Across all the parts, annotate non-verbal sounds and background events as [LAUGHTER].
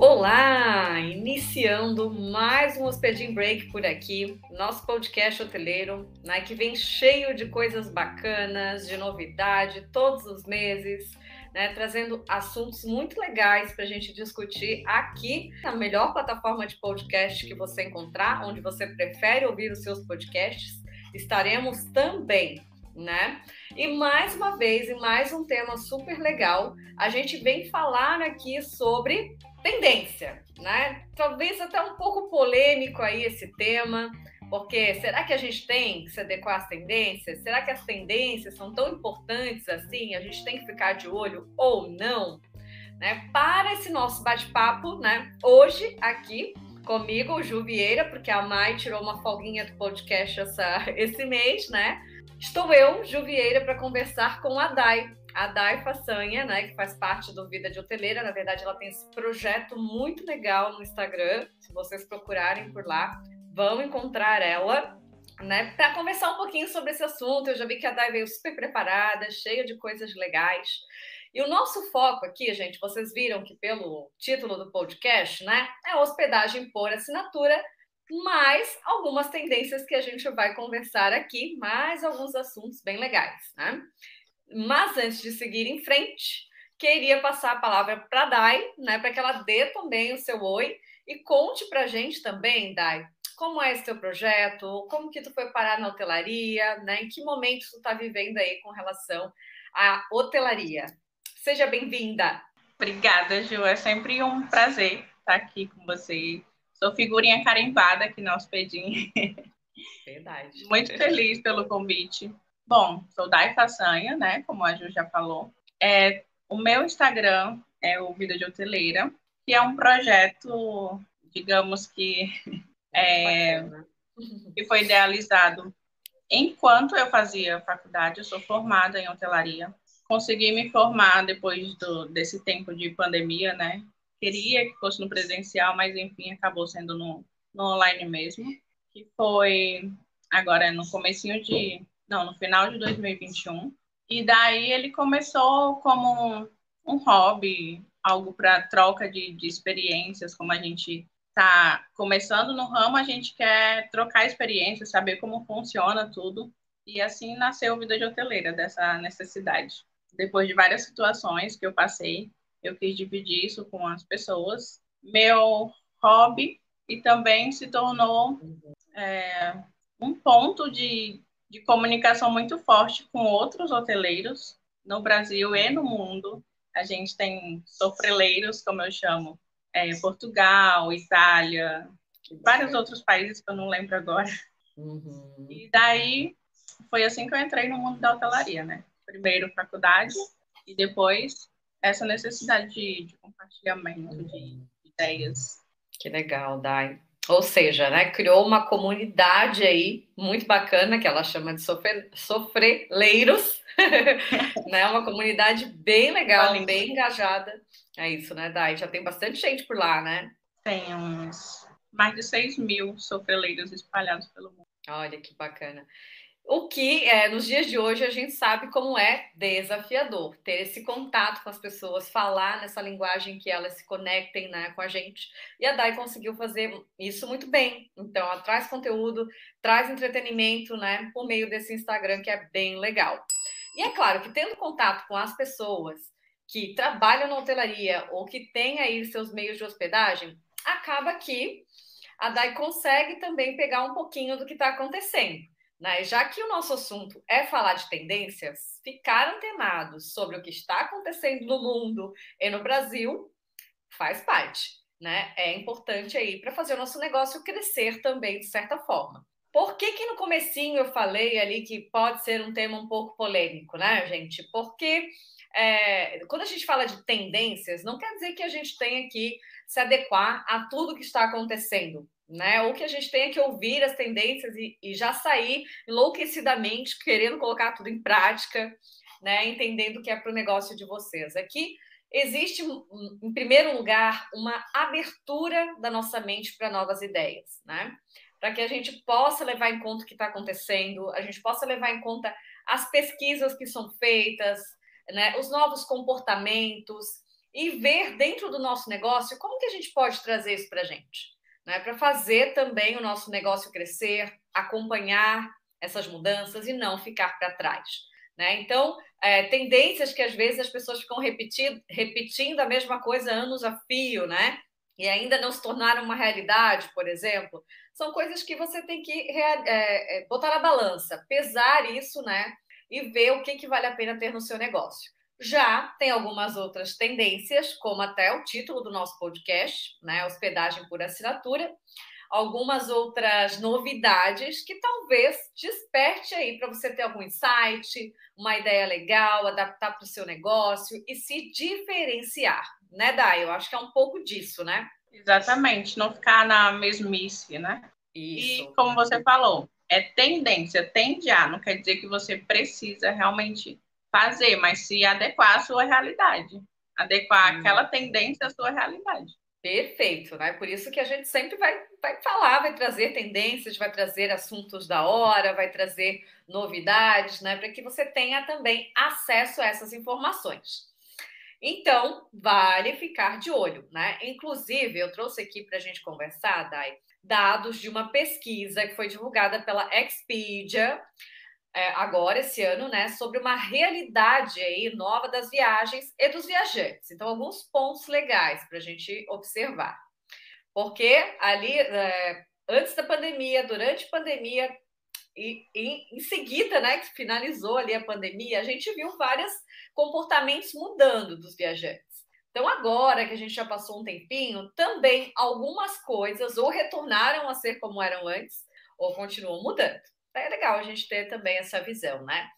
Olá! Iniciando mais um Hospedin Break por aqui, nosso podcast hoteleiro, né, que vem cheio de coisas bacanas, de novidade, todos os meses, né, trazendo assuntos muito legais para a gente discutir aqui na melhor plataforma de podcast que você encontrar, onde você prefere ouvir os seus podcasts, estaremos também né? E mais uma vez, em mais um tema super legal, a gente vem falar aqui sobre tendência, né? Talvez até um pouco polêmico aí esse tema, porque será que a gente tem que se adequar às tendências? Será que as tendências são tão importantes assim? A gente tem que ficar de olho ou não? Né? Para esse nosso bate-papo, né? Hoje aqui comigo, o Ju Vieira, porque a Mai tirou uma folguinha do podcast essa, [LAUGHS] esse mês, né? Estou eu, Ju Vieira, para conversar com a Dai, a Dai Façanha, né, que faz parte do Vida de Hoteleira. Na verdade, ela tem esse projeto muito legal no Instagram. Se vocês procurarem por lá, vão encontrar ela, né, para conversar um pouquinho sobre esse assunto. Eu já vi que a Dai veio super preparada, cheia de coisas legais. E o nosso foco aqui, gente, vocês viram que pelo título do podcast, né, é hospedagem por assinatura, mais algumas tendências que a gente vai conversar aqui, mais alguns assuntos bem legais, né? Mas antes de seguir em frente, queria passar a palavra para a Dai, né, para que ela dê também o seu oi e conte para a gente também, Dai, como é esse teu projeto, como que tu foi parar na hotelaria, né, em que momento tu está vivendo aí com relação à hotelaria. Seja bem-vinda. Obrigada, Ju, é sempre um prazer estar aqui com você. Sou figurinha carimbada aqui no Hospedim. Verdade. Muito feliz pelo convite. Bom, sou Dai Façanha, né? Como a Ju já falou. É, o meu Instagram é o Vida de Hoteleira, que é um projeto, digamos que, [LAUGHS] é, que foi idealizado enquanto eu fazia faculdade. Eu sou formada em hotelaria. Consegui me formar depois do, desse tempo de pandemia, né? Queria que fosse no presencial, mas enfim, acabou sendo no, no online mesmo. Que foi agora no comecinho de não, no final de 2021. E daí ele começou como um, um hobby, algo para troca de, de experiências, como a gente está começando no ramo, a gente quer trocar experiências, saber como funciona tudo. E assim nasceu a Vida de Hoteleira, dessa necessidade. Depois de várias situações que eu passei, eu quis dividir isso com as pessoas. Meu hobby e também se tornou é, um ponto de, de comunicação muito forte com outros hoteleiros no Brasil e no mundo. A gente tem sofreleiros, como eu chamo, é, Portugal, Itália, vários outros países que eu não lembro agora. Uhum. E daí foi assim que eu entrei no mundo da hotelaria, né? Primeiro faculdade e depois essa necessidade de, de compartilhamento de, de ideias. Que legal, Dai. Ou seja, né, criou uma comunidade aí muito bacana que ela chama de sofre, sofreleiros, [LAUGHS] né? Uma comunidade bem legal, Valeu. bem engajada. É isso, né, Dai? Já tem bastante gente por lá, né? Tem uns mais de 6 mil sofreleiros espalhados pelo mundo. Olha que bacana. O que é, nos dias de hoje a gente sabe como é desafiador ter esse contato com as pessoas, falar nessa linguagem que elas se conectem né, com a gente. E a Dai conseguiu fazer isso muito bem. Então, ela traz conteúdo, traz entretenimento né, por meio desse Instagram que é bem legal. E é claro que tendo contato com as pessoas que trabalham na hotelaria ou que têm aí seus meios de hospedagem, acaba que a Dai consegue também pegar um pouquinho do que está acontecendo. Né? Já que o nosso assunto é falar de tendências, ficar antenados sobre o que está acontecendo no mundo e no Brasil faz parte. Né? É importante aí para fazer o nosso negócio crescer também, de certa forma. Por que, que no comecinho eu falei ali que pode ser um tema um pouco polêmico, né, gente? Porque é, quando a gente fala de tendências, não quer dizer que a gente tenha que se adequar a tudo que está acontecendo né? Ou que a gente tenha que ouvir as tendências e, e já sair enlouquecidamente querendo colocar tudo em prática, né? Entendendo que é para o negócio de vocês. Aqui existe, em primeiro lugar, uma abertura da nossa mente para novas ideias, né? Para que a gente possa levar em conta o que está acontecendo, a gente possa levar em conta as pesquisas que são feitas, né? Os novos comportamentos e ver dentro do nosso negócio como que a gente pode trazer isso para a gente, né? Para fazer também o nosso negócio crescer, acompanhar essas mudanças e não ficar para trás. Né? Então, é, tendências que às vezes as pessoas ficam repetindo, repetindo a mesma coisa anos a fio, né? E ainda não se tornaram uma realidade, por exemplo, são coisas que você tem que é, é, botar na balança, pesar isso, né? E ver o que, que vale a pena ter no seu negócio. Já tem algumas outras tendências, como até o título do nosso podcast, né? Hospedagem por assinatura, algumas outras novidades que talvez desperte aí para você ter algum insight, uma ideia legal, adaptar para o seu negócio e se diferenciar, né, Dai? Eu acho que é um pouco disso, né? Exatamente, não ficar na mesmice, né? Isso. E como você falou, é tendência, tende a, não quer dizer que você precisa realmente fazer, mas se adequar à sua realidade. Adequar hum. aquela tendência à sua realidade. Perfeito, né? Por isso que a gente sempre vai, vai falar, vai trazer tendências, vai trazer assuntos da hora, vai trazer novidades, né? Para que você tenha também acesso a essas informações. Então, vale ficar de olho, né? Inclusive, eu trouxe aqui para a gente conversar, Dai, dados de uma pesquisa que foi divulgada pela Expedia é, agora, esse ano, né, sobre uma realidade aí nova das viagens e dos viajantes. Então, alguns pontos legais para a gente observar. Porque ali, é, antes da pandemia, durante a pandemia e, e, em seguida, né, que finalizou ali a pandemia, a gente viu vários comportamentos mudando dos viajantes. Então, agora que a gente já passou um tempinho, também algumas coisas ou retornaram a ser como eram antes, ou continuam mudando é legal a gente ter também essa visão, né?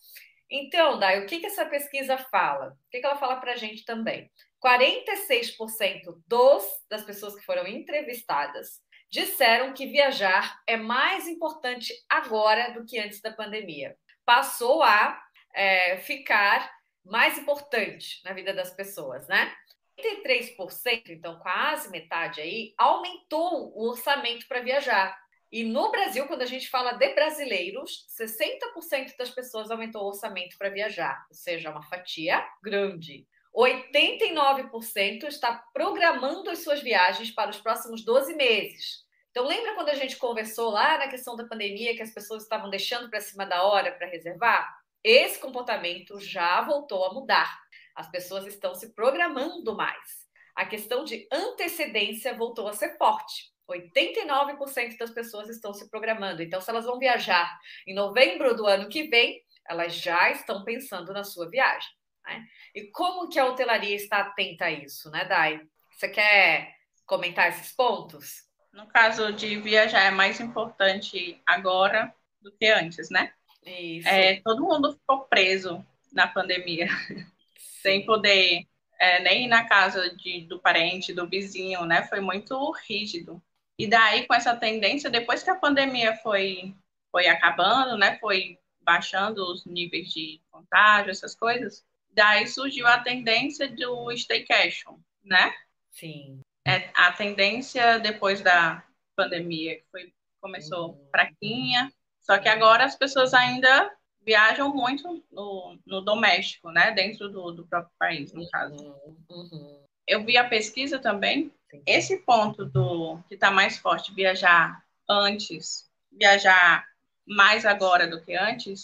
Então, Dai, o que, que essa pesquisa fala? O que, que ela fala para a gente também? 46% dos, das pessoas que foram entrevistadas disseram que viajar é mais importante agora do que antes da pandemia. Passou a é, ficar mais importante na vida das pessoas, né? 33%, então quase metade aí, aumentou o orçamento para viajar. E no Brasil, quando a gente fala de brasileiros, 60% das pessoas aumentou o orçamento para viajar, ou seja, uma fatia grande. 89% está programando as suas viagens para os próximos 12 meses. Então, lembra quando a gente conversou lá na questão da pandemia que as pessoas estavam deixando para cima da hora para reservar? Esse comportamento já voltou a mudar. As pessoas estão se programando mais. A questão de antecedência voltou a ser forte. 89% das pessoas estão se programando. Então, se elas vão viajar em novembro do ano que vem, elas já estão pensando na sua viagem. Né? E como que a hotelaria está atenta a isso, né, Dai? Você quer comentar esses pontos? No caso de viajar, é mais importante agora do que antes, né? Isso. É, todo mundo ficou preso na pandemia, [LAUGHS] sem poder é, nem ir na casa de, do parente, do vizinho, né? Foi muito rígido. E daí, com essa tendência, depois que a pandemia foi, foi acabando, né, foi baixando os níveis de contágio, essas coisas, daí surgiu a tendência do staycation, né? Sim. É, a tendência depois da pandemia foi, começou uhum. fraquinha, só que agora as pessoas ainda viajam muito no, no doméstico, né? Dentro do, do próprio país, no caso. Uhum. Uhum. Eu vi a pesquisa também esse ponto do que está mais forte, viajar antes, viajar mais agora do que antes,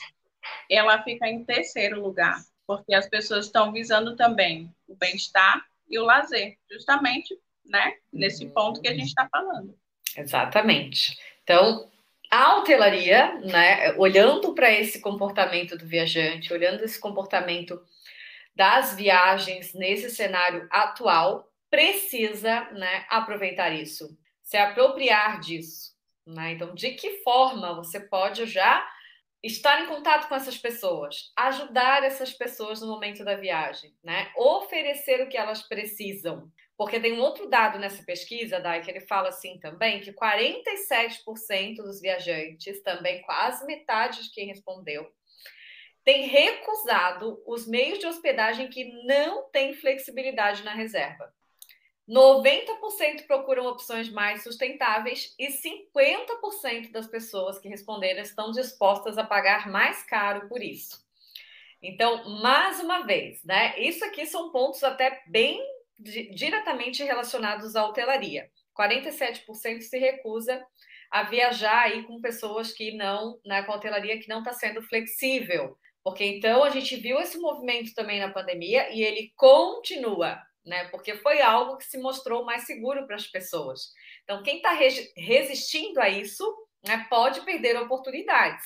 ela fica em terceiro lugar, porque as pessoas estão visando também o bem-estar e o lazer, justamente, né, nesse ponto que a gente está falando. Exatamente. Então, a hotelaria, né, olhando para esse comportamento do viajante, olhando esse comportamento das viagens nesse cenário atual, precisa né, aproveitar isso, se apropriar disso. Né? Então, de que forma você pode já estar em contato com essas pessoas, ajudar essas pessoas no momento da viagem, né? oferecer o que elas precisam. Porque tem um outro dado nessa pesquisa, Dai, que ele fala assim também, que 47% dos viajantes, também quase metade de quem respondeu, tem recusado os meios de hospedagem que não têm flexibilidade na reserva. 90% procuram opções mais sustentáveis e 50% das pessoas que responderam estão dispostas a pagar mais caro por isso. Então, mais uma vez, né? Isso aqui são pontos até bem diretamente relacionados à hotelaria. 47% se recusa a viajar aí com pessoas que não, né, com a hotelaria que não está sendo flexível. Porque então a gente viu esse movimento também na pandemia e ele continua, né? Porque foi algo que se mostrou mais seguro para as pessoas. Então, quem está resistindo a isso né, pode perder oportunidades.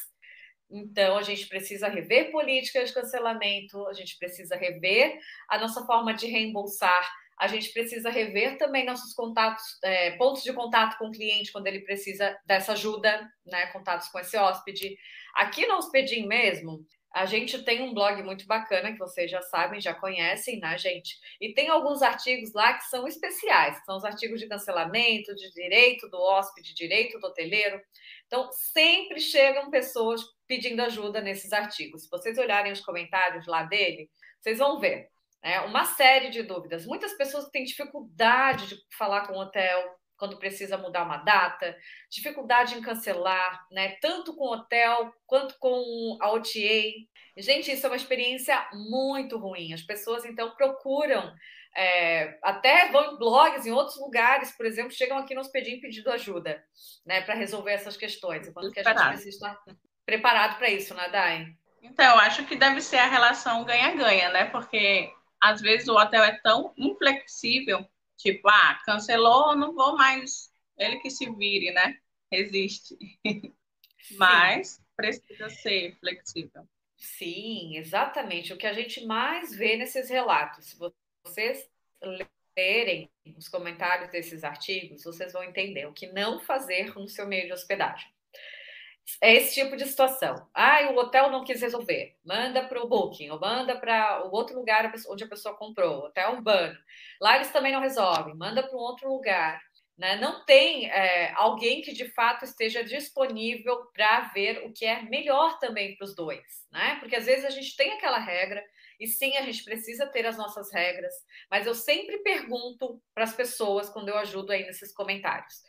Então, a gente precisa rever políticas de cancelamento, a gente precisa rever a nossa forma de reembolsar, a gente precisa rever também nossos contatos, é, pontos de contato com o cliente quando ele precisa dessa ajuda, né, contatos com esse hóspede. Aqui no Hospedim mesmo, a gente tem um blog muito bacana que vocês já sabem, já conhecem, né, gente? E tem alguns artigos lá que são especiais, que são os artigos de cancelamento, de direito do hóspede, direito do hoteleiro. Então, sempre chegam pessoas pedindo ajuda nesses artigos. Se vocês olharem os comentários lá dele, vocês vão ver né, uma série de dúvidas. Muitas pessoas têm dificuldade de falar com o hotel, quando precisa mudar uma data, dificuldade em cancelar, né? Tanto com o hotel quanto com a OTA. Gente, isso é uma experiência muito ruim. As pessoas então procuram, é, até vão em blogs em outros lugares, por exemplo, chegam aqui nos pedindo pedindo ajuda, né, para resolver essas questões. Enquanto que a gente precisa estar preparado para isso, né, Dai? Então, eu acho que deve ser a relação ganha-ganha, né? Porque às vezes o hotel é tão inflexível Tipo, ah, cancelou, não vou mais. Ele que se vire, né? Existe. Mas precisa ser flexível. Sim, exatamente. O que a gente mais vê nesses relatos, se vocês lerem os comentários desses artigos, vocês vão entender o que não fazer no seu meio de hospedagem. É esse tipo de situação. Ah, o hotel não quis resolver. Manda para o Booking, ou manda para o outro lugar onde a pessoa comprou, hotel urbano. Lá eles também não resolvem. Manda para um outro lugar. Né? Não tem é, alguém que de fato esteja disponível para ver o que é melhor também para os dois, né? Porque às vezes a gente tem aquela regra, e sim, a gente precisa ter as nossas regras, mas eu sempre pergunto para as pessoas quando eu ajudo aí nesses comentários.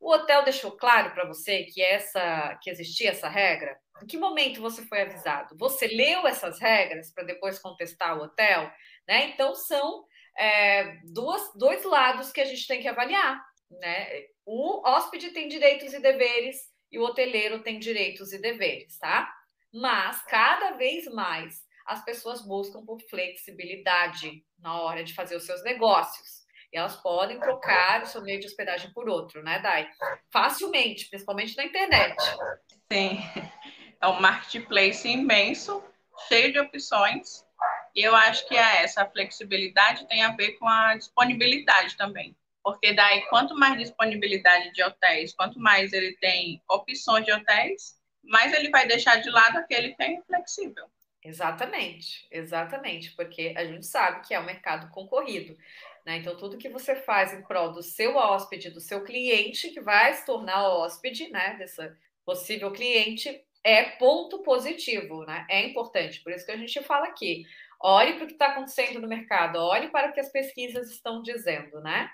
O hotel deixou claro para você que essa que existia essa regra? Em que momento você foi avisado? Você leu essas regras para depois contestar o hotel? Né? Então são é, duas, dois lados que a gente tem que avaliar. Né? O hóspede tem direitos e deveres e o hoteleiro tem direitos e deveres, tá? Mas cada vez mais as pessoas buscam por flexibilidade na hora de fazer os seus negócios. E elas podem trocar o seu meio de hospedagem por outro, né, Dai? Facilmente, principalmente na internet. Sim. [LAUGHS] É um marketplace imenso, cheio de opções. E eu acho que é essa flexibilidade tem a ver com a disponibilidade também. Porque daí, quanto mais disponibilidade de hotéis, quanto mais ele tem opções de hotéis, mais ele vai deixar de lado aquele que é flexível. Exatamente, exatamente, porque a gente sabe que é um mercado concorrido. Né? Então, tudo que você faz em prol do seu hóspede, do seu cliente, que vai se tornar hóspede, né, dessa possível cliente, é ponto positivo, né? É importante. Por isso que a gente fala aqui. Olhe para o que está acontecendo no mercado, olhe para o que as pesquisas estão dizendo, né?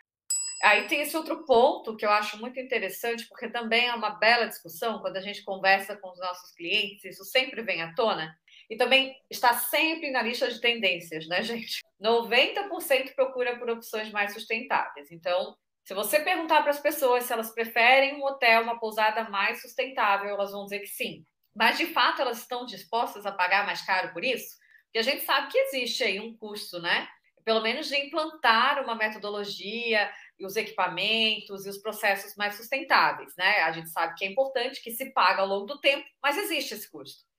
Aí tem esse outro ponto que eu acho muito interessante, porque também é uma bela discussão quando a gente conversa com os nossos clientes, isso sempre vem à tona, e também está sempre na lista de tendências, né, gente? 90% procura por opções mais sustentáveis. Então, se você perguntar para as pessoas se elas preferem um hotel, uma pousada mais sustentável, elas vão dizer que sim. Mas, de fato, elas estão dispostas a pagar mais caro por isso? Porque a gente sabe que existe aí um custo, né? Pelo menos de implantar uma metodologia e os equipamentos e os processos mais sustentáveis, né? A gente sabe que é importante, que se paga ao longo do tempo, mas existe esse custo.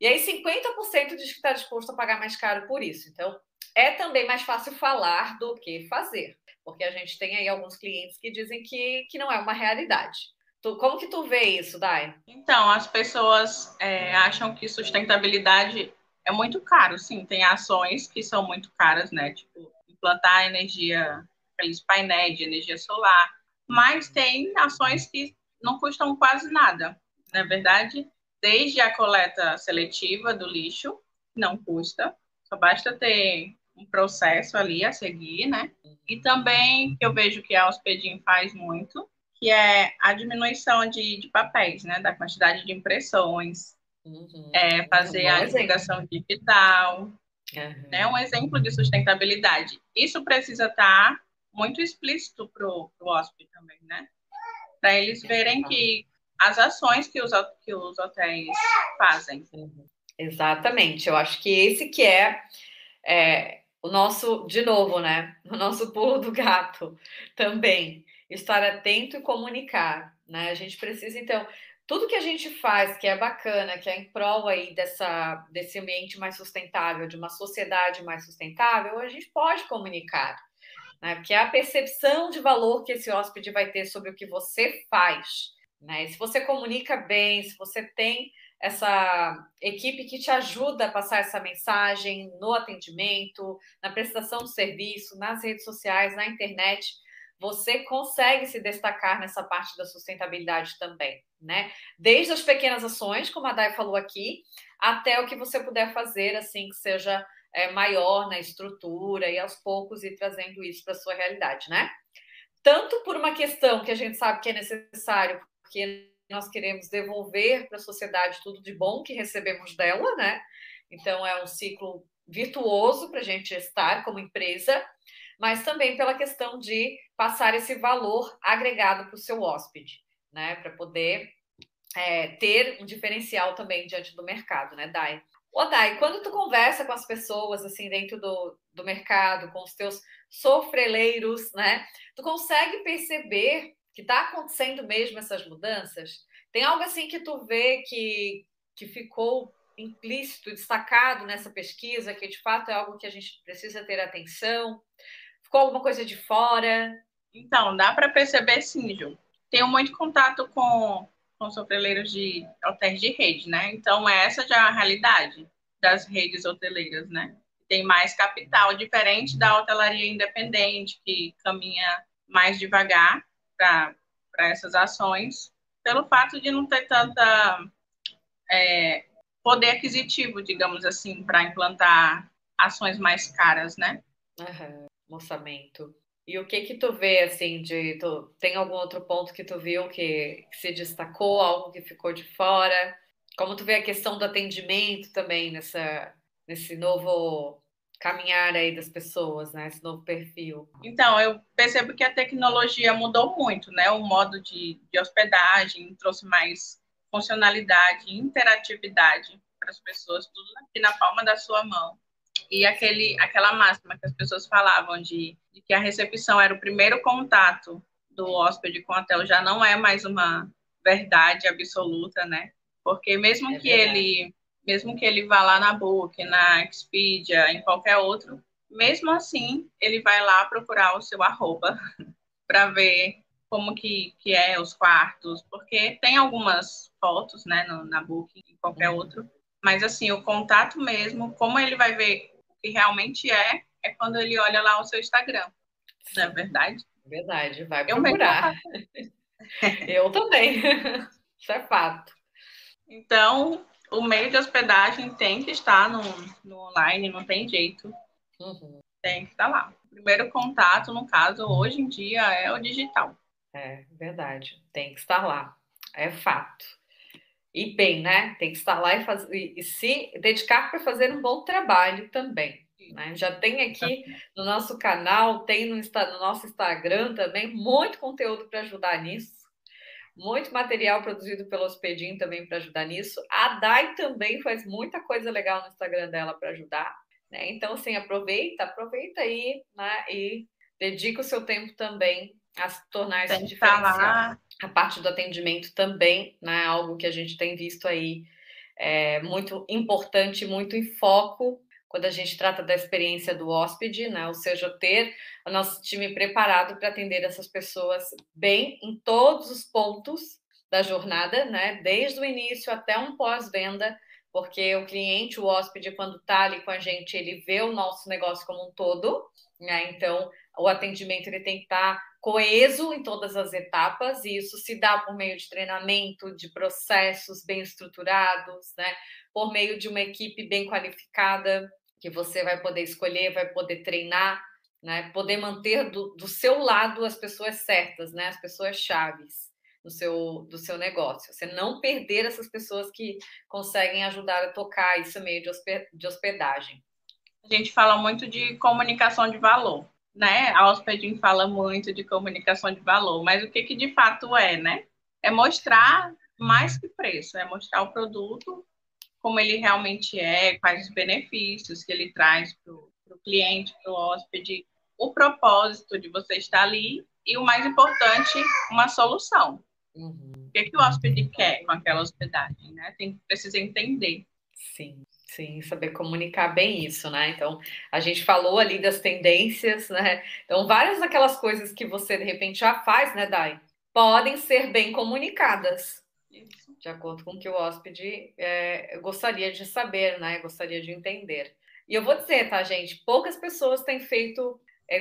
E aí 50% diz que está disposto a pagar mais caro por isso. Então, é também mais fácil falar do que fazer, porque a gente tem aí alguns clientes que dizem que, que não é uma realidade. Tu, como que tu vê isso, Dai? Então, as pessoas é, acham que sustentabilidade é muito caro, sim. Tem ações que são muito caras, né? Tipo, implantar energia, aqueles painéis de energia solar. Mas tem ações que não custam quase nada. Na é verdade, desde a coleta seletiva do lixo, não custa, só basta ter um processo ali a seguir, né? E também que eu vejo que a Hospedim faz muito, que é a diminuição de, de papéis, né? Da quantidade de impressões, uhum. é, fazer a divulgação digital. Uhum. Né? Um exemplo de sustentabilidade. Isso precisa estar muito explícito para o hóspede também, né? Para eles verem que as ações que os, que os hotéis fazem. Exatamente. Eu acho que esse que é, é o nosso, de novo, né? O nosso pulo do gato também. Estar atento e comunicar, né? A gente precisa, então, tudo que a gente faz que é bacana, que é em prol aí dessa, desse ambiente mais sustentável, de uma sociedade mais sustentável, a gente pode comunicar. Né? Porque é a percepção de valor que esse hóspede vai ter sobre o que você faz. Né? E se você comunica bem, se você tem essa equipe que te ajuda a passar essa mensagem no atendimento, na prestação de serviço, nas redes sociais, na internet, você consegue se destacar nessa parte da sustentabilidade também, né? Desde as pequenas ações, como a Dai falou aqui, até o que você puder fazer, assim, que seja é, maior na estrutura e aos poucos ir trazendo isso para a sua realidade, né? Tanto por uma questão que a gente sabe que é necessário, porque nós queremos devolver para a sociedade tudo de bom que recebemos dela, né? Então é um ciclo virtuoso para a gente estar como empresa, mas também pela questão de passar esse valor agregado para o seu hóspede, né? Para poder é, ter um diferencial também diante do mercado, né, Dai? Ô, Dai, quando tu conversa com as pessoas, assim, dentro do, do mercado, com os teus sofreleiros, né? Tu consegue perceber que está acontecendo mesmo essas mudanças? Tem algo assim que tu vê que, que ficou implícito, destacado nessa pesquisa, que de fato é algo que a gente precisa ter atenção? Ficou alguma coisa de fora? Então, dá para perceber sim, Ju. Tenho muito contato com, com sofreleiros de hotéis de rede, né? Então, essa já é a realidade das redes hoteleiras, né? Tem mais capital, diferente da hotelaria independente, que caminha mais devagar para essas ações, pelo fato de não ter tanta é, poder aquisitivo, digamos assim, para implantar ações mais caras, né? Uhum, moçamento. E o que que tu vê, assim, de... Tu, tem algum outro ponto que tu viu que, que se destacou, algo que ficou de fora? Como tu vê a questão do atendimento também nessa, nesse novo caminhar aí das pessoas, né? Esse novo perfil? Então, eu percebo que a tecnologia mudou muito, né? O modo de, de hospedagem trouxe mais funcionalidade, interatividade para as pessoas, tudo aqui na palma da sua mão. E aquele, aquela máxima que as pessoas falavam de, de que a recepção era o primeiro contato do hóspede com o hotel já não é mais uma verdade absoluta, né? Porque mesmo é que ele mesmo que ele vá lá na Book, na Expedia, em qualquer outro, mesmo assim, ele vai lá procurar o seu arroba [LAUGHS] para ver como que, que é os quartos, porque tem algumas fotos, né, no, na Book, em qualquer uhum. outro, mas assim, o contato mesmo, como ele vai ver o que realmente é, é quando ele olha lá o seu Instagram, não é verdade? Verdade, vai procurar. Eu, [LAUGHS] Eu também, [LAUGHS] isso é fato. Então, o meio de hospedagem tem que estar no, no online, não tem jeito. Uhum. Tem que estar lá. O primeiro contato, no caso, hoje em dia, é o digital. É verdade, tem que estar lá. É fato. E bem, né? Tem que estar lá e, fazer, e se dedicar para fazer um bom trabalho também. Né? Já tem aqui no nosso canal, tem no, no nosso Instagram também muito conteúdo para ajudar nisso muito material produzido pelo Hospedim também para ajudar nisso. A Dai também faz muita coisa legal no Instagram dela para ajudar. Né? Então, assim, aproveita, aproveita aí né? e dedica o seu tempo também a se tornar esse diferencial. A parte do atendimento também, né? Algo que a gente tem visto aí é muito importante, muito em foco quando a gente trata da experiência do hóspede, né? Ou seja, ter o nosso time preparado para atender essas pessoas bem em todos os pontos da jornada, né? Desde o início até um pós-venda, porque o cliente, o hóspede, quando está ali com a gente, ele vê o nosso negócio como um todo, né? Então, o atendimento ele tem que estar tá coeso em todas as etapas, e isso se dá por meio de treinamento, de processos bem estruturados, né? Por meio de uma equipe bem qualificada, que você vai poder escolher, vai poder treinar, né? Poder manter do, do seu lado as pessoas certas, né? As pessoas chaves do seu, do seu negócio. Você não perder essas pessoas que conseguem ajudar a tocar isso meio de, hospedagem. a gente fala muito de comunicação de valor, né? A Hospedin fala muito de comunicação de valor, mas o que, que de fato é, né? É mostrar mais que preço, é mostrar o produto como ele realmente é, quais os benefícios que ele traz para o cliente, para o hóspede, o propósito de você estar ali e o mais importante, uma solução. Uhum. O que, que o hóspede quer com aquela hospedagem, né? Tem precisa entender. Sim. Sim, saber comunicar bem isso, né? Então, a gente falou ali das tendências, né? Então, várias daquelas coisas que você de repente já faz, né, Dai, podem ser bem comunicadas, isso. De acordo com o que o hóspede é, gostaria de saber, né? Gostaria de entender. E eu vou dizer, tá, gente? Poucas pessoas têm feito, é,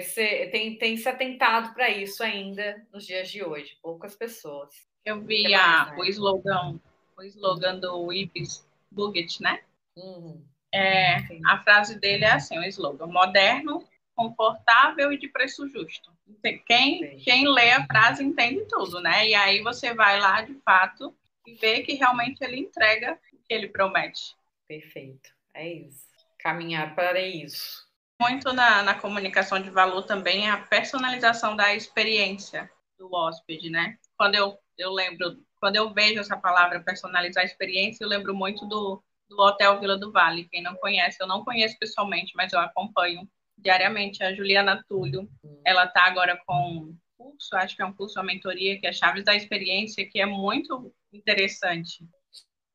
têm, têm se atentado para isso ainda nos dias de hoje. Poucas pessoas. Eu vi a, né? o slogan, o slogan do Ibis Buget, né? Uhum. É, a frase dele é assim, o slogan, moderno, confortável e de preço justo. Quem, quem lê a frase entende tudo, né? E aí você vai lá, de fato, e vê que realmente ele entrega o que ele promete. Perfeito. É isso. Caminhar para isso. Muito na, na comunicação de valor também é a personalização da experiência do hóspede, né? Quando eu, eu lembro, quando eu vejo essa palavra personalizar a experiência, eu lembro muito do, do Hotel Vila do Vale. Quem não conhece, eu não conheço pessoalmente, mas eu acompanho diariamente a Juliana Túlio. Ela está agora com um curso, acho que é um curso, uma mentoria, que é Chaves da Experiência, que é muito interessante.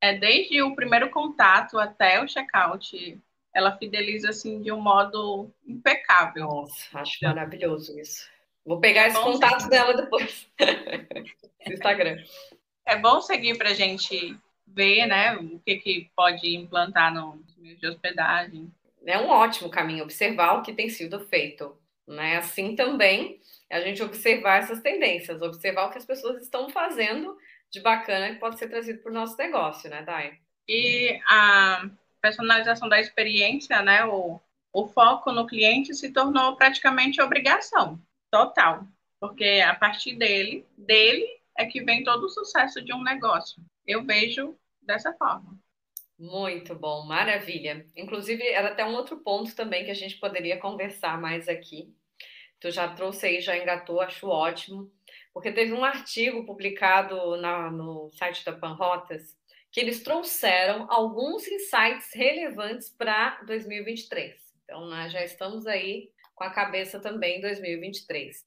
É desde o primeiro contato até o check-out, ela fideliza assim de um modo impecável. Nossa, acho maravilhoso isso. Vou pegar é esse contato dela depois [LAUGHS] no Instagram. É bom seguir para a gente ver né, o que, que pode implantar no meio de hospedagem. É um ótimo caminho observar o que tem sido feito. Né? Assim também a gente observar essas tendências, observar o que as pessoas estão fazendo de bacana que pode ser trazido para o nosso negócio, né, Dai? E a personalização da experiência, né, o, o foco no cliente se tornou praticamente obrigação total, porque a partir dele, dele é que vem todo o sucesso de um negócio. Eu vejo dessa forma. Muito bom, maravilha. Inclusive, era até um outro ponto também que a gente poderia conversar mais aqui. Tu já trouxe aí, já engatou, acho ótimo, porque teve um artigo publicado na, no site da Panrotas que eles trouxeram alguns insights relevantes para 2023. Então, nós já estamos aí com a cabeça também em 2023.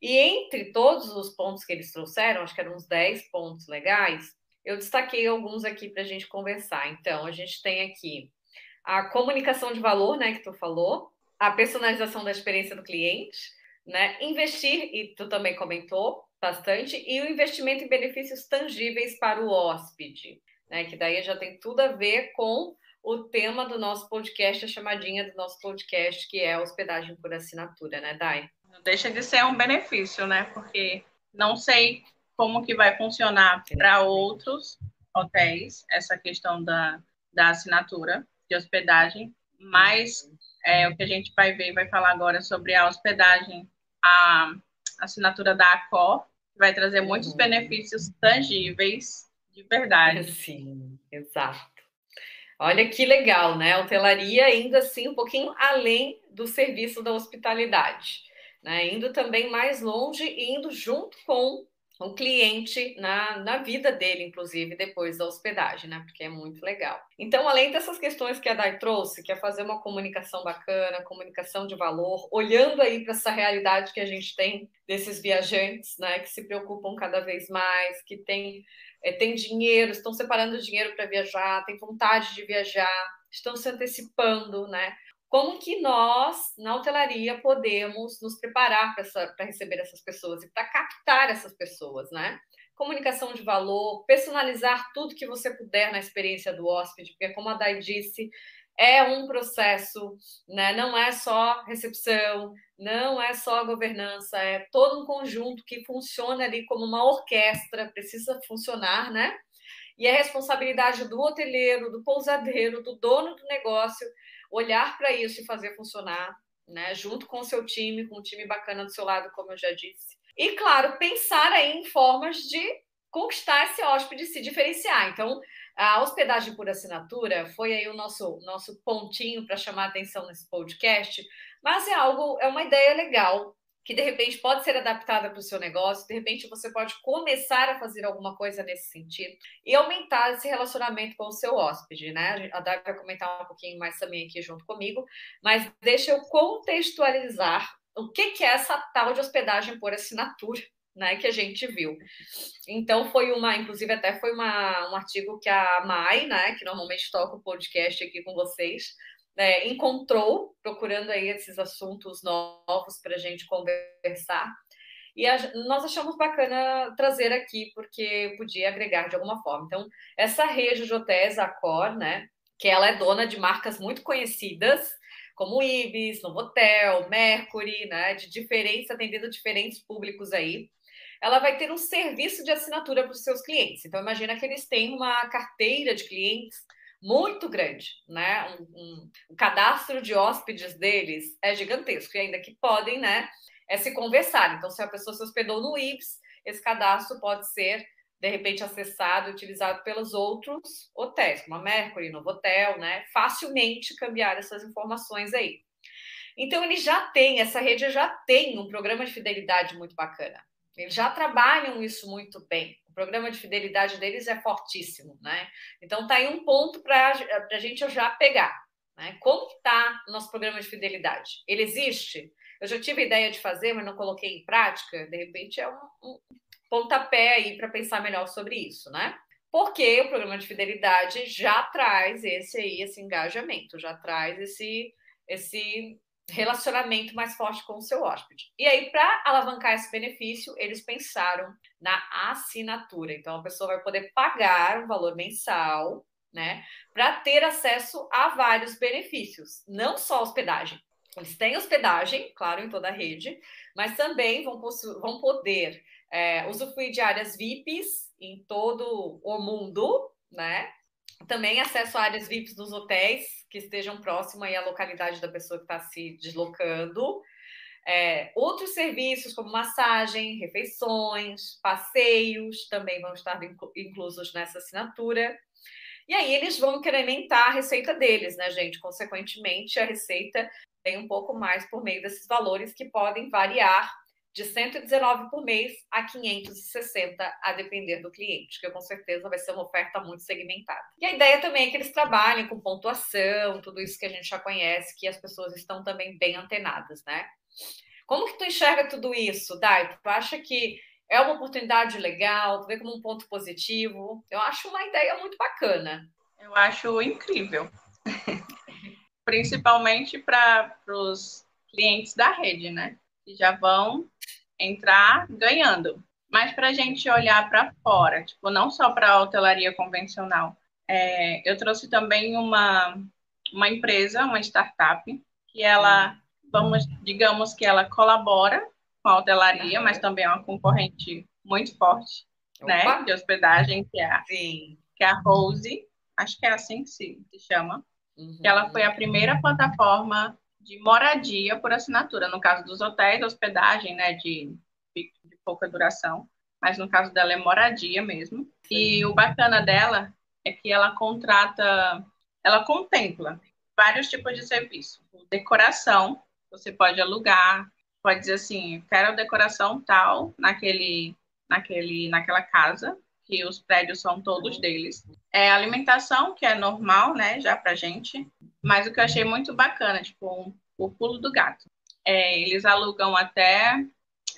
E entre todos os pontos que eles trouxeram, acho que eram uns 10 pontos legais, eu destaquei alguns aqui para a gente conversar. Então, a gente tem aqui a comunicação de valor, né, que tu falou, a personalização da experiência do cliente, né, investir, e tu também comentou bastante, e o investimento em benefícios tangíveis para o hóspede, né, que daí já tem tudo a ver com o tema do nosso podcast, a chamadinha do nosso podcast, que é hospedagem por assinatura, né, Dai? Não deixa de ser um benefício, né? Porque não sei como que vai funcionar para outros hotéis essa questão da, da assinatura de hospedagem, mas é, o que a gente vai ver vai falar agora sobre a hospedagem, a assinatura da Accor, que vai trazer muitos uhum. benefícios tangíveis de verdade. Sim, exato. Olha que legal, né? A hotelaria ainda assim um pouquinho além do serviço da hospitalidade né? indo também mais longe e indo junto com o cliente na, na vida dele, inclusive, depois da hospedagem, né? Porque é muito legal. Então, além dessas questões que a Dai trouxe, que é fazer uma comunicação bacana, comunicação de valor, olhando aí para essa realidade que a gente tem desses viajantes, né? Que se preocupam cada vez mais, que tem, é, tem dinheiro, estão separando dinheiro para viajar, têm vontade de viajar, estão se antecipando, né? Como que nós, na hotelaria, podemos nos preparar para receber essas pessoas e para captar essas pessoas, né? Comunicação de valor, personalizar tudo que você puder na experiência do hóspede, porque, como a Dai disse, é um processo, né? não é só recepção, não é só governança, é todo um conjunto que funciona ali como uma orquestra, precisa funcionar, né? E é responsabilidade do hoteleiro, do pousadeiro, do dono do negócio olhar para isso e fazer funcionar, né? Junto com o seu time, com um time bacana do seu lado, como eu já disse. E, claro, pensar aí em formas de conquistar esse hóspede se diferenciar. Então, A hospedagem por assinatura foi aí o nosso, nosso pontinho para chamar atenção nesse podcast, mas é algo, é uma ideia legal que de repente pode ser adaptada para o seu negócio, de repente você pode começar a fazer alguma coisa nesse sentido e aumentar esse relacionamento com o seu hóspede, né? A Dai vai comentar um pouquinho mais também aqui junto comigo, mas deixa eu contextualizar o que, que é essa tal de hospedagem por assinatura. Né, que a gente viu. Então foi uma, inclusive até foi uma, um artigo que a Mai, né, que normalmente toca o podcast aqui com vocês, é, encontrou, procurando aí esses assuntos novos para a gente conversar. E a, nós achamos bacana trazer aqui, porque podia agregar de alguma forma. Então, essa rede de hotéis, a Cor, né, que ela é dona de marcas muito conhecidas, como Ibis, Novotel, Mercury, né, de diferentes, atendendo diferentes públicos aí. Ela vai ter um serviço de assinatura para os seus clientes. Então, imagina que eles têm uma carteira de clientes muito grande, né? Um, um, o cadastro de hóspedes deles é gigantesco, e ainda que podem, né? É se conversar. Então, se a pessoa se hospedou no IPS, esse cadastro pode ser, de repente, acessado e utilizado pelos outros hotéis, como a Mercury, Novotel, né? Facilmente cambiar essas informações aí. Então, ele já tem, essa rede já tem um programa de fidelidade muito bacana. Eles já trabalham isso muito bem. O programa de fidelidade deles é fortíssimo, né? Então tá aí um ponto para a gente já pegar. Né? Como está o nosso programa de fidelidade? Ele existe? Eu já tive a ideia de fazer, mas não coloquei em prática. De repente é um, um pontapé aí para pensar melhor sobre isso, né? Porque o programa de fidelidade já traz esse aí, esse engajamento, já traz esse, esse relacionamento mais forte com o seu hóspede. E aí, para alavancar esse benefício, eles pensaram na assinatura. Então, a pessoa vai poder pagar um valor mensal, né, para ter acesso a vários benefícios, não só hospedagem. Eles têm hospedagem, claro, em toda a rede, mas também vão, vão poder é, usufruir de áreas VIPs em todo o mundo, né? Também acesso a áreas VIPs dos hotéis que estejam próximo aí à localidade da pessoa que está se deslocando. É, outros serviços como massagem, refeições, passeios também vão estar inclusos nessa assinatura. E aí eles vão incrementar a receita deles, né, gente? Consequentemente, a receita tem um pouco mais por meio desses valores que podem variar de 119 por mês a 560, a depender do cliente, que com certeza vai ser uma oferta muito segmentada. E a ideia também é que eles trabalhem com pontuação, tudo isso que a gente já conhece, que as pessoas estão também bem antenadas, né? Como que tu enxerga tudo isso, Dai? Tu acha que é uma oportunidade legal? Tu vê como um ponto positivo? Eu acho uma ideia muito bacana. Eu acho incrível. [LAUGHS] Principalmente para os clientes da rede, né? Que já vão entrar ganhando. Mas para a gente olhar para fora, tipo, não só para a hotelaria convencional, é, eu trouxe também uma, uma empresa, uma startup, que ela, vamos, digamos que ela colabora com a hotelaria, mas também é uma concorrente muito forte, né, Opa. né, de hospedagem, que é, a, Sim. que é a Rose, acho que é assim que se, se chama, uhum. que ela foi a primeira plataforma de moradia por assinatura, no caso dos hotéis, hospedagem, né, de, de pouca duração, mas no caso dela é moradia mesmo. Sim. E o bacana dela é que ela contrata, ela contempla vários tipos de serviço. Decoração, você pode alugar, pode dizer assim, quero decoração tal naquele, naquele, naquela casa, que os prédios são todos deles. É alimentação, que é normal, né, já pra gente. Mas o que eu achei muito bacana, tipo, o pulo do gato. É, eles alugam até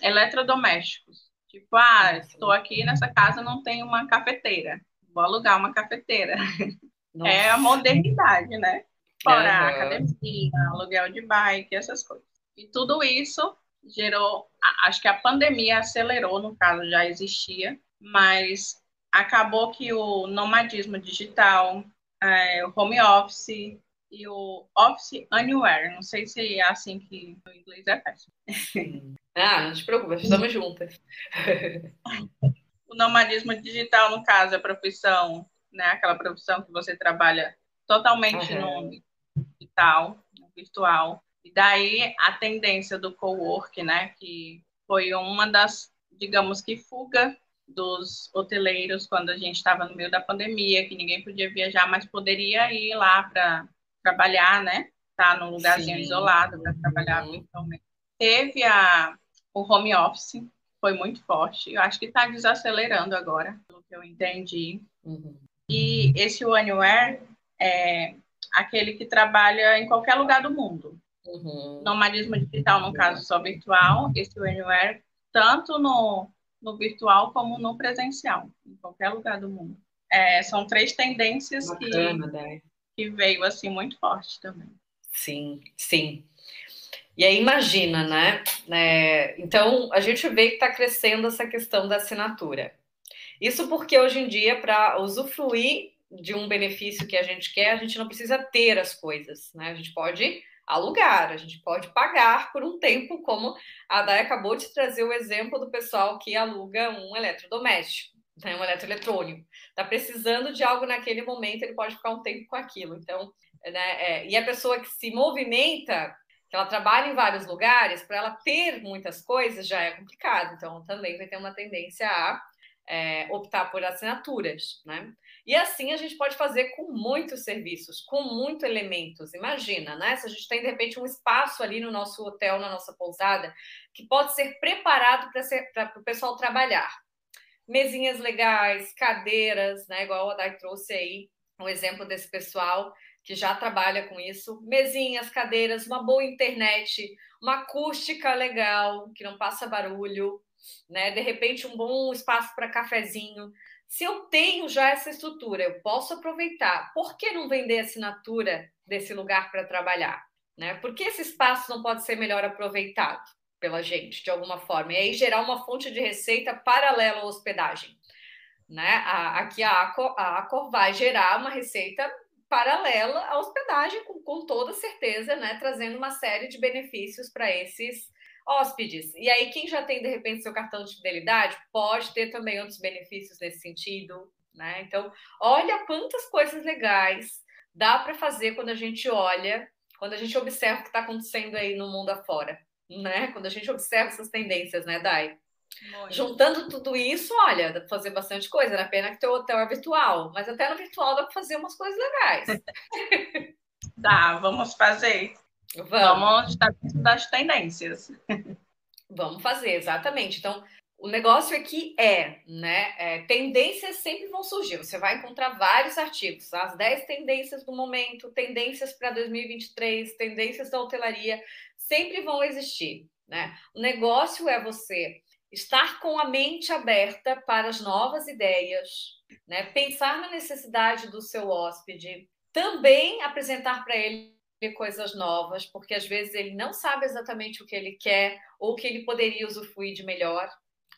eletrodomésticos. Tipo, ah, estou aqui nessa casa, não tem uma cafeteira. Vou alugar uma cafeteira. Nossa. [LAUGHS] É a modernidade, né? Fora academia, aluguel de bike, essas coisas. E tudo isso gerou, acho que a pandemia acelerou, no caso já existia, mas acabou que o nomadismo digital, é, o home office e o Office Anywhere, não sei se é assim que o inglês é péssimo. [LAUGHS] Ah, não te preocupa, estamos juntas. [LAUGHS] o nomadismo digital, no caso, é a profissão, né? Aquela profissão que você trabalha totalmente uhum. no digital, no virtual. E daí a tendência do co-work, né? Que foi uma das, digamos que, fuga dos hoteleiros quando a gente estava no meio da pandemia, que ninguém podia viajar, mas poderia ir lá para trabalhar, né? Estar tá num lugarzinho Sim. isolado para trabalhar uhum. virtualmente. Teve a, o home office, foi muito forte. Eu acho que está desacelerando agora, pelo que eu entendi. Uhum. E esse Anywhere é aquele que trabalha em qualquer lugar do mundo. Uhum. Nomadismo digital, no caso, só virtual. Esse Anywhere, tanto no, no virtual como no presencial, em qualquer lugar do mundo. É, são três tendências Bacana, que, que veio assim muito forte também. Sim, sim. E aí imagina, né? É, então a gente vê que está crescendo essa questão da assinatura. Isso porque hoje em dia, para usufruir de um benefício que a gente quer, a gente não precisa ter as coisas, né? A gente pode alugar, a gente pode pagar por um tempo, como a Day acabou de trazer o exemplo do pessoal que aluga um eletrodoméstico, né, um eletroeletrônico. Está precisando de algo naquele momento, ele pode ficar um tempo com aquilo. Então, né, é, e a pessoa que se movimenta que ela trabalha em vários lugares, para ela ter muitas coisas já é complicado. Então, também vai ter uma tendência a é, optar por assinaturas, né? E assim a gente pode fazer com muitos serviços, com muitos elementos. Imagina, né? Se a gente tem de repente um espaço ali no nosso hotel, na nossa pousada, que pode ser preparado para o pessoal trabalhar. Mesinhas legais, cadeiras, né? Igual a Dai trouxe aí, um exemplo desse pessoal que já trabalha com isso, mesinhas, cadeiras, uma boa internet, uma acústica legal, que não passa barulho, né? De repente, um bom espaço para cafezinho. Se eu tenho já essa estrutura, eu posso aproveitar. Por que não vender assinatura desse lugar para trabalhar? Né? Por que esse espaço não pode ser melhor aproveitado pela gente, de alguma forma? E aí gerar uma fonte de receita paralela à hospedagem. Né? A, aqui a Acor, a Acor vai gerar uma receita paralela à hospedagem, com, com toda certeza, né? Trazendo uma série de benefícios para esses hóspedes. E aí, quem já tem, de repente, seu cartão de fidelidade, pode ter também outros benefícios nesse sentido, né? Então, olha quantas coisas legais dá para fazer quando a gente olha, quando a gente observa o que está acontecendo aí no mundo afora, né? Quando a gente observa essas tendências, né, Dai? Muito. Juntando tudo isso, olha, dá para fazer bastante coisa. Na pena que teu hotel é virtual, mas até no virtual dá para fazer umas coisas legais. dá, [LAUGHS] vamos fazer. Vamos, vamos estar dentro das tendências. Vamos fazer, exatamente. Então, o negócio aqui é, né? É, tendências sempre vão surgir. Você vai encontrar vários artigos, as 10 tendências do momento, tendências para 2023, tendências da hotelaria, sempre vão existir. Né? O negócio é você estar com a mente aberta para as novas ideias, né? pensar na necessidade do seu hóspede, também apresentar para ele coisas novas, porque às vezes ele não sabe exatamente o que ele quer ou o que ele poderia usufruir de melhor,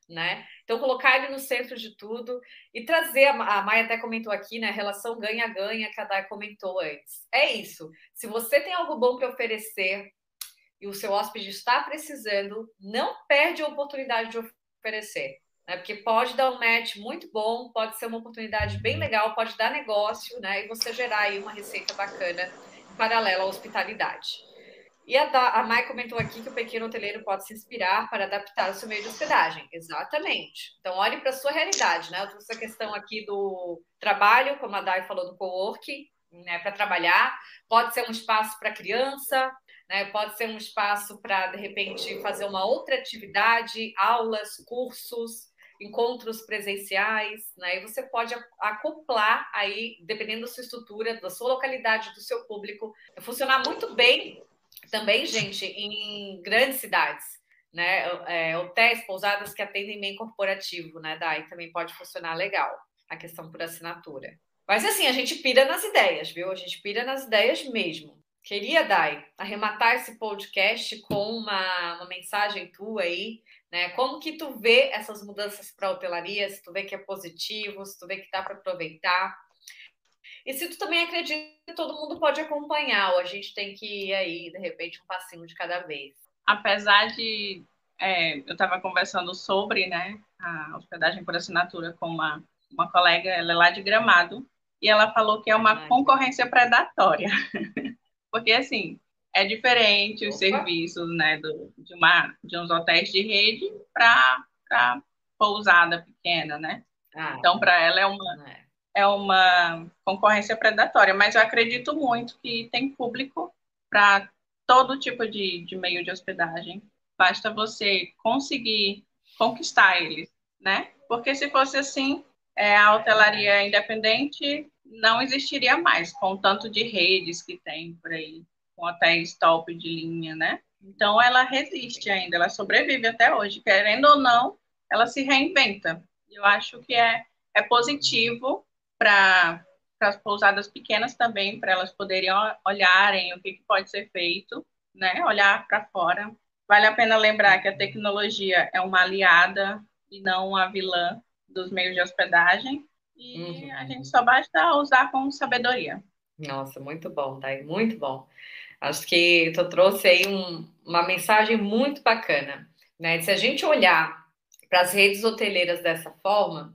né? Então colocar ele no centro de tudo e trazer a Maia até comentou aqui, né? A relação ganha-ganha que a Dai comentou antes. É isso. Se você tem algo bom para oferecer, e o seu hóspede está precisando, não perde a oportunidade de oferecer. Né? Porque pode dar um match muito bom, pode ser uma oportunidade bem legal, pode dar negócio, né? E você gerar aí uma receita bacana paralela à hospitalidade. E a, a Mai comentou aqui que o pequeno hoteleiro pode se inspirar para adaptar o seu meio de hospedagem. Exatamente. Então, olhe para a sua realidade, né? Eu trouxe a questão aqui do trabalho, como a Dai falou do co-work, né, para trabalhar. Pode ser um espaço para criança, né? Pode ser um espaço para, de repente, fazer uma outra atividade, aulas, cursos, encontros presenciais, né? E você pode acoplar aí, dependendo da sua estrutura, da sua localidade, do seu público, funcionar muito bem também, gente, em grandes cidades, né? É, hotéis, pousadas que atendem bem corporativo, né? Daí também pode funcionar legal a questão por assinatura. Mas assim, a gente pira nas ideias, viu? A gente pira nas ideias mesmo. Queria, Dai, arrematar esse podcast com uma, uma mensagem tua aí, né? Como que tu vê essas mudanças para a hotelaria? Se tu vê que é positivo, se tu vê que dá para aproveitar. E se tu também acredita que todo mundo pode acompanhar, ou a gente tem que ir aí, de repente, um passinho de cada vez. Apesar de é, eu estava conversando sobre né, a hospedagem por assinatura com uma, uma colega, ela é lá de Gramado, e ela falou que é uma concorrência predatória. [LAUGHS] Porque, assim, é diferente os serviços né, do, de, uma, de uns hotéis de rede para pousada pequena, né? Ah, então, para ela é uma, é. É uma concorrência predatória. Mas eu acredito muito que tem público para todo tipo de, de meio de hospedagem. Basta você conseguir conquistar eles, né? Porque se fosse assim, é, a hotelaria independente não existiria mais, com o tanto de redes que tem por aí, com hotéis top de linha, né? Então ela resiste ainda, ela sobrevive até hoje, querendo ou não, ela se reinventa. Eu acho que é, é positivo para as pousadas pequenas também, para elas poderem olharem o que, que pode ser feito, né? Olhar para fora. Vale a pena lembrar que a tecnologia é uma aliada e não uma vilã dos meios de hospedagem. E uhum. a gente só basta usar com sabedoria. Nossa, muito bom, Thay, muito bom. Acho que tu trouxe aí um, uma mensagem muito bacana, né? Se a gente olhar para as redes hoteleiras dessa forma,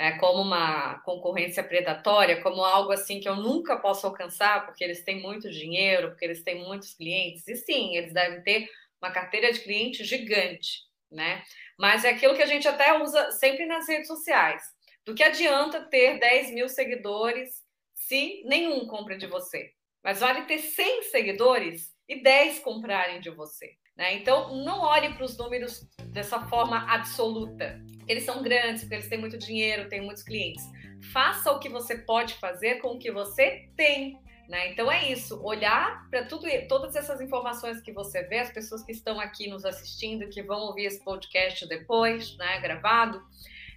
é, como uma concorrência predatória, como algo assim que eu nunca posso alcançar, porque eles têm muito dinheiro, porque eles têm muitos clientes, e sim, eles devem ter uma carteira de clientes gigante, né? Mas é aquilo que a gente até usa sempre nas redes sociais. Do que adianta ter 10 mil seguidores se nenhum compra de você? Mas vale ter 100 seguidores e 10 comprarem de você. Né? Então, não olhe para os números dessa forma absoluta. Eles são grandes, porque eles têm muito dinheiro, têm muitos clientes. Faça o que você pode fazer com o que você tem. Né? Então é isso, olhar para tudo, todas essas informações que você vê, as pessoas que estão aqui nos assistindo, que vão ouvir esse podcast depois, né, gravado,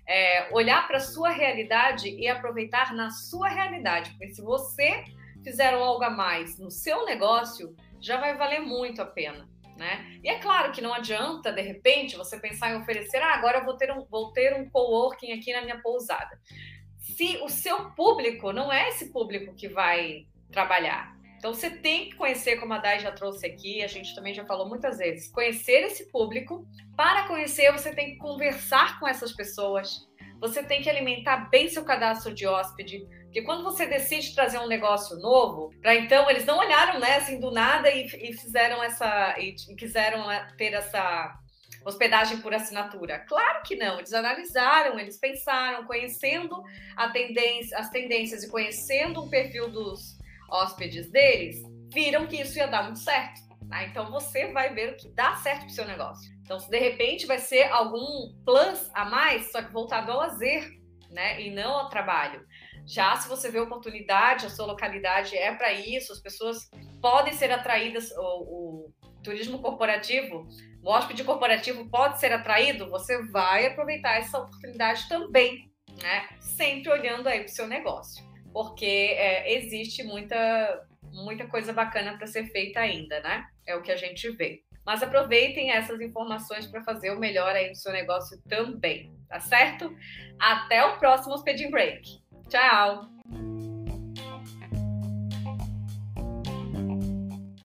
é, olhar para a sua realidade e aproveitar na sua realidade, porque se você fizer algo a mais no seu negócio, já vai valer muito a pena. Né? E é claro que não adianta, de repente, você pensar em oferecer, ah, agora eu vou ter um, vou ter um coworking aqui na minha pousada. Se o seu público não é esse público que vai trabalhar. Então você tem que conhecer, como a Dai já trouxe aqui, a gente também já falou muitas vezes, conhecer esse público. Para conhecer, você tem que conversar com essas pessoas. Você tem que alimentar bem seu cadastro de hóspede, porque quando você decide trazer um negócio novo, para então eles não olharam, né, assim do nada e, e fizeram essa e, e quiseram né, ter essa hospedagem por assinatura? Claro que não. Eles analisaram, eles pensaram, conhecendo tendência, as tendências e conhecendo o perfil dos hóspedes deles, viram que isso ia dar muito certo. Tá? Então você vai ver o que dá certo para o seu negócio. Então, se de repente vai ser algum plus a mais, só que voltado ao lazer, né? E não ao trabalho. Já se você vê oportunidade, a sua localidade é para isso, as pessoas podem ser atraídas, o, o turismo corporativo, o hóspede corporativo pode ser atraído, você vai aproveitar essa oportunidade também, né? Sempre olhando aí para o seu negócio porque é, existe muita, muita coisa bacana para ser feita ainda, né? É o que a gente vê. Mas aproveitem essas informações para fazer o melhor aí no seu negócio também, tá certo? Até o próximo Speeding Break. Tchau!